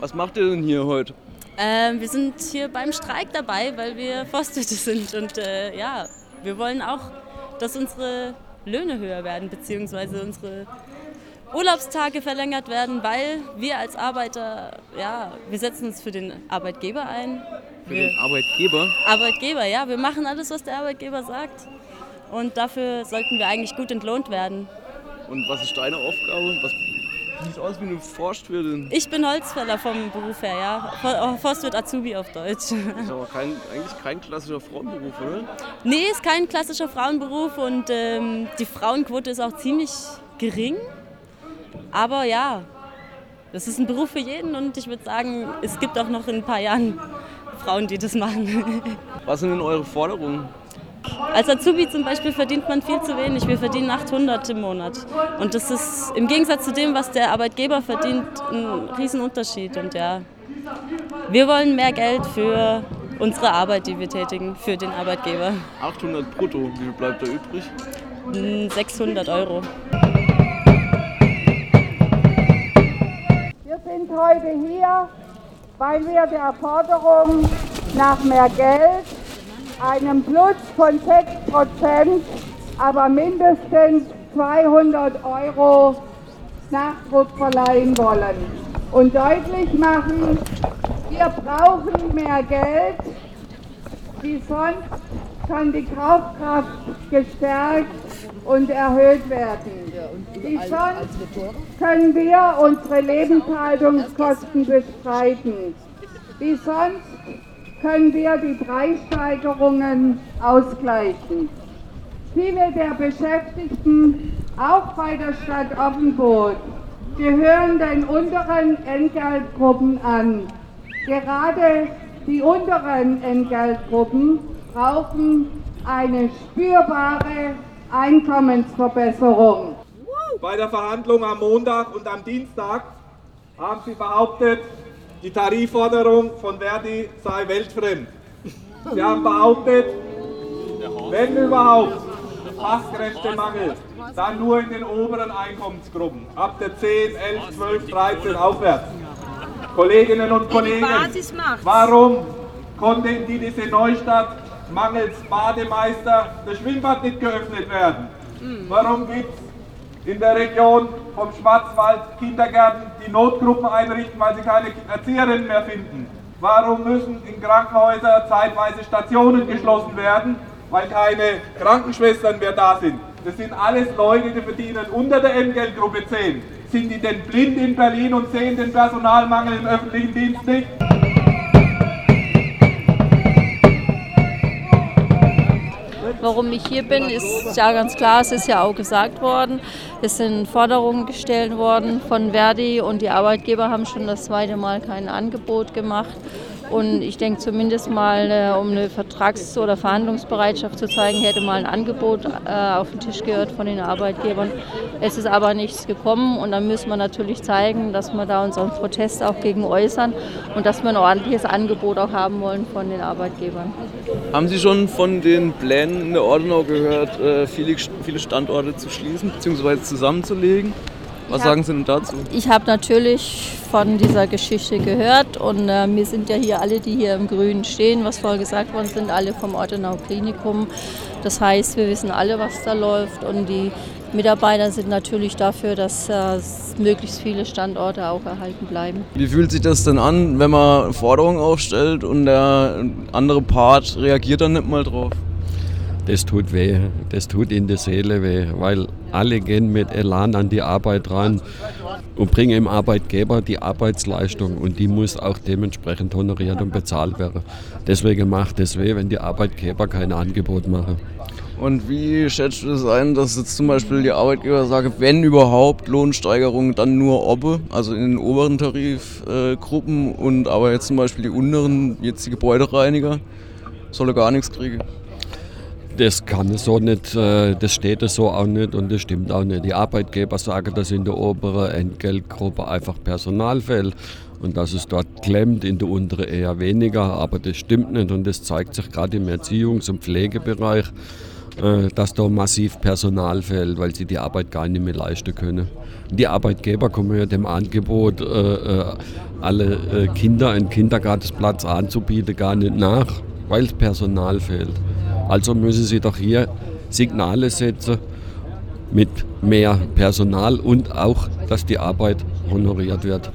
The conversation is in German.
Was macht ihr denn hier heute? Ähm, wir sind hier beim Streik dabei, weil wir Forstwirte sind und äh, ja, wir wollen auch, dass unsere Löhne höher werden, beziehungsweise unsere Urlaubstage verlängert werden, weil wir als Arbeiter, ja, wir setzen uns für den Arbeitgeber ein. Für wir, den Arbeitgeber? Arbeitgeber, ja, wir machen alles, was der Arbeitgeber sagt. Und dafür sollten wir eigentlich gut entlohnt werden. Und was ist deine Aufgabe? Was sieht aus wie eine Forstwirtin? Ich bin Holzfäller vom Beruf her, ja. Forstwirt Azubi auf Deutsch. Das ist aber kein, eigentlich kein klassischer Frauenberuf, oder? Nee, ist kein klassischer Frauenberuf und ähm, die Frauenquote ist auch ziemlich gering. Aber ja, das ist ein Beruf für jeden und ich würde sagen, es gibt auch noch in ein paar Jahren Frauen, die das machen. Was sind denn eure Forderungen? Als Azubi zum Beispiel verdient man viel zu wenig. Wir verdienen 800 im Monat. Und das ist im Gegensatz zu dem, was der Arbeitgeber verdient, ein Riesenunterschied. Und ja, wir wollen mehr Geld für unsere Arbeit, die wir tätigen, für den Arbeitgeber. 800 brutto, wie viel bleibt da übrig? 600 Euro. Wir sind heute hier, weil wir der Forderung nach mehr Geld, einem Plus von 6%, aber mindestens 200 Euro Nachdruck verleihen wollen und deutlich machen, wir brauchen mehr Geld, wie sonst kann die Kaufkraft gestärkt und erhöht werden. Wie sonst können wir unsere Lebenshaltungskosten bestreiten. Wie sonst können wir die Preissteigerungen ausgleichen. Viele der Beschäftigten, auch bei der Stadt Offenburg, gehören den unteren Entgeltgruppen an. Gerade die unteren Entgeltgruppen brauchen eine spürbare Einkommensverbesserung. Bei der Verhandlung am Montag und am Dienstag haben Sie behauptet, die Tarifforderung von Verdi sei weltfremd. Sie haben behauptet, wenn überhaupt Fachkräftemangel, dann nur in den oberen Einkommensgruppen, ab der 10, 11, 12, 13 aufwärts. Kolleginnen und Kollegen, warum konnte in diese Neustadt mangels Bademeister das Schwimmbad nicht geöffnet werden? Warum gibt es in der Region vom Schwarzwald Kindergärten, die Notgruppen einrichten, weil sie keine Erzieherinnen mehr finden? Warum müssen in Krankenhäusern zeitweise Stationen geschlossen werden, weil keine Krankenschwestern mehr da sind? Das sind alles Leute, die verdienen unter der Entgeltgruppe 10. Sind die denn blind in Berlin und sehen den Personalmangel im öffentlichen Dienst nicht? Warum ich hier bin, ist ja ganz klar, es ist ja auch gesagt worden. Es sind Forderungen gestellt worden von Verdi und die Arbeitgeber haben schon das zweite Mal kein Angebot gemacht. Und ich denke zumindest mal, äh, um eine Vertrags- oder Verhandlungsbereitschaft zu zeigen, hätte mal ein Angebot äh, auf den Tisch gehört von den Arbeitgebern. Es ist aber nichts gekommen und dann müssen wir natürlich zeigen, dass wir da unseren Protest auch gegen äußern und dass wir ein ordentliches Angebot auch haben wollen von den Arbeitgebern. Haben Sie schon von den Plänen in der Ordenau gehört, äh, viele, viele Standorte zu schließen bzw. zusammenzulegen? Was sagen Sie denn dazu? Ich habe natürlich von dieser Geschichte gehört und äh, wir sind ja hier alle, die hier im Grünen stehen, was vorher gesagt worden sind, alle vom Ortenau Klinikum. Das heißt, wir wissen alle, was da läuft und die Mitarbeiter sind natürlich dafür, dass äh, möglichst viele Standorte auch erhalten bleiben. Wie fühlt sich das denn an, wenn man Forderungen aufstellt und der andere Part reagiert dann nicht mal drauf? das tut weh, das tut in der Seele weh, weil alle gehen mit Elan an die Arbeit ran und bringen dem Arbeitgeber die Arbeitsleistung und die muss auch dementsprechend honoriert und bezahlt werden. Deswegen macht es weh, wenn die Arbeitgeber kein Angebot machen. Und wie schätzt du das ein, dass jetzt zum Beispiel die Arbeitgeber sagen, wenn überhaupt Lohnsteigerungen, dann nur Obbe, also in den oberen Tarifgruppen und aber jetzt zum Beispiel die unteren, jetzt die Gebäudereiniger, soll er gar nichts kriegen? Das kann so nicht, äh, das steht so auch nicht und das stimmt auch nicht. Die Arbeitgeber sagen, dass in der oberen Entgeltgruppe einfach Personal fehlt und dass es dort klemmt, in der unteren eher weniger, aber das stimmt nicht und das zeigt sich gerade im Erziehungs- und Pflegebereich. Äh, dass da massiv Personal fehlt, weil sie die Arbeit gar nicht mehr leisten können. Die Arbeitgeber kommen ja dem Angebot, äh, äh, alle Kinder einen Kindergartenplatz anzubieten, gar nicht nach, weil das Personal fehlt. Also müssen sie doch hier Signale setzen mit mehr Personal und auch, dass die Arbeit honoriert wird.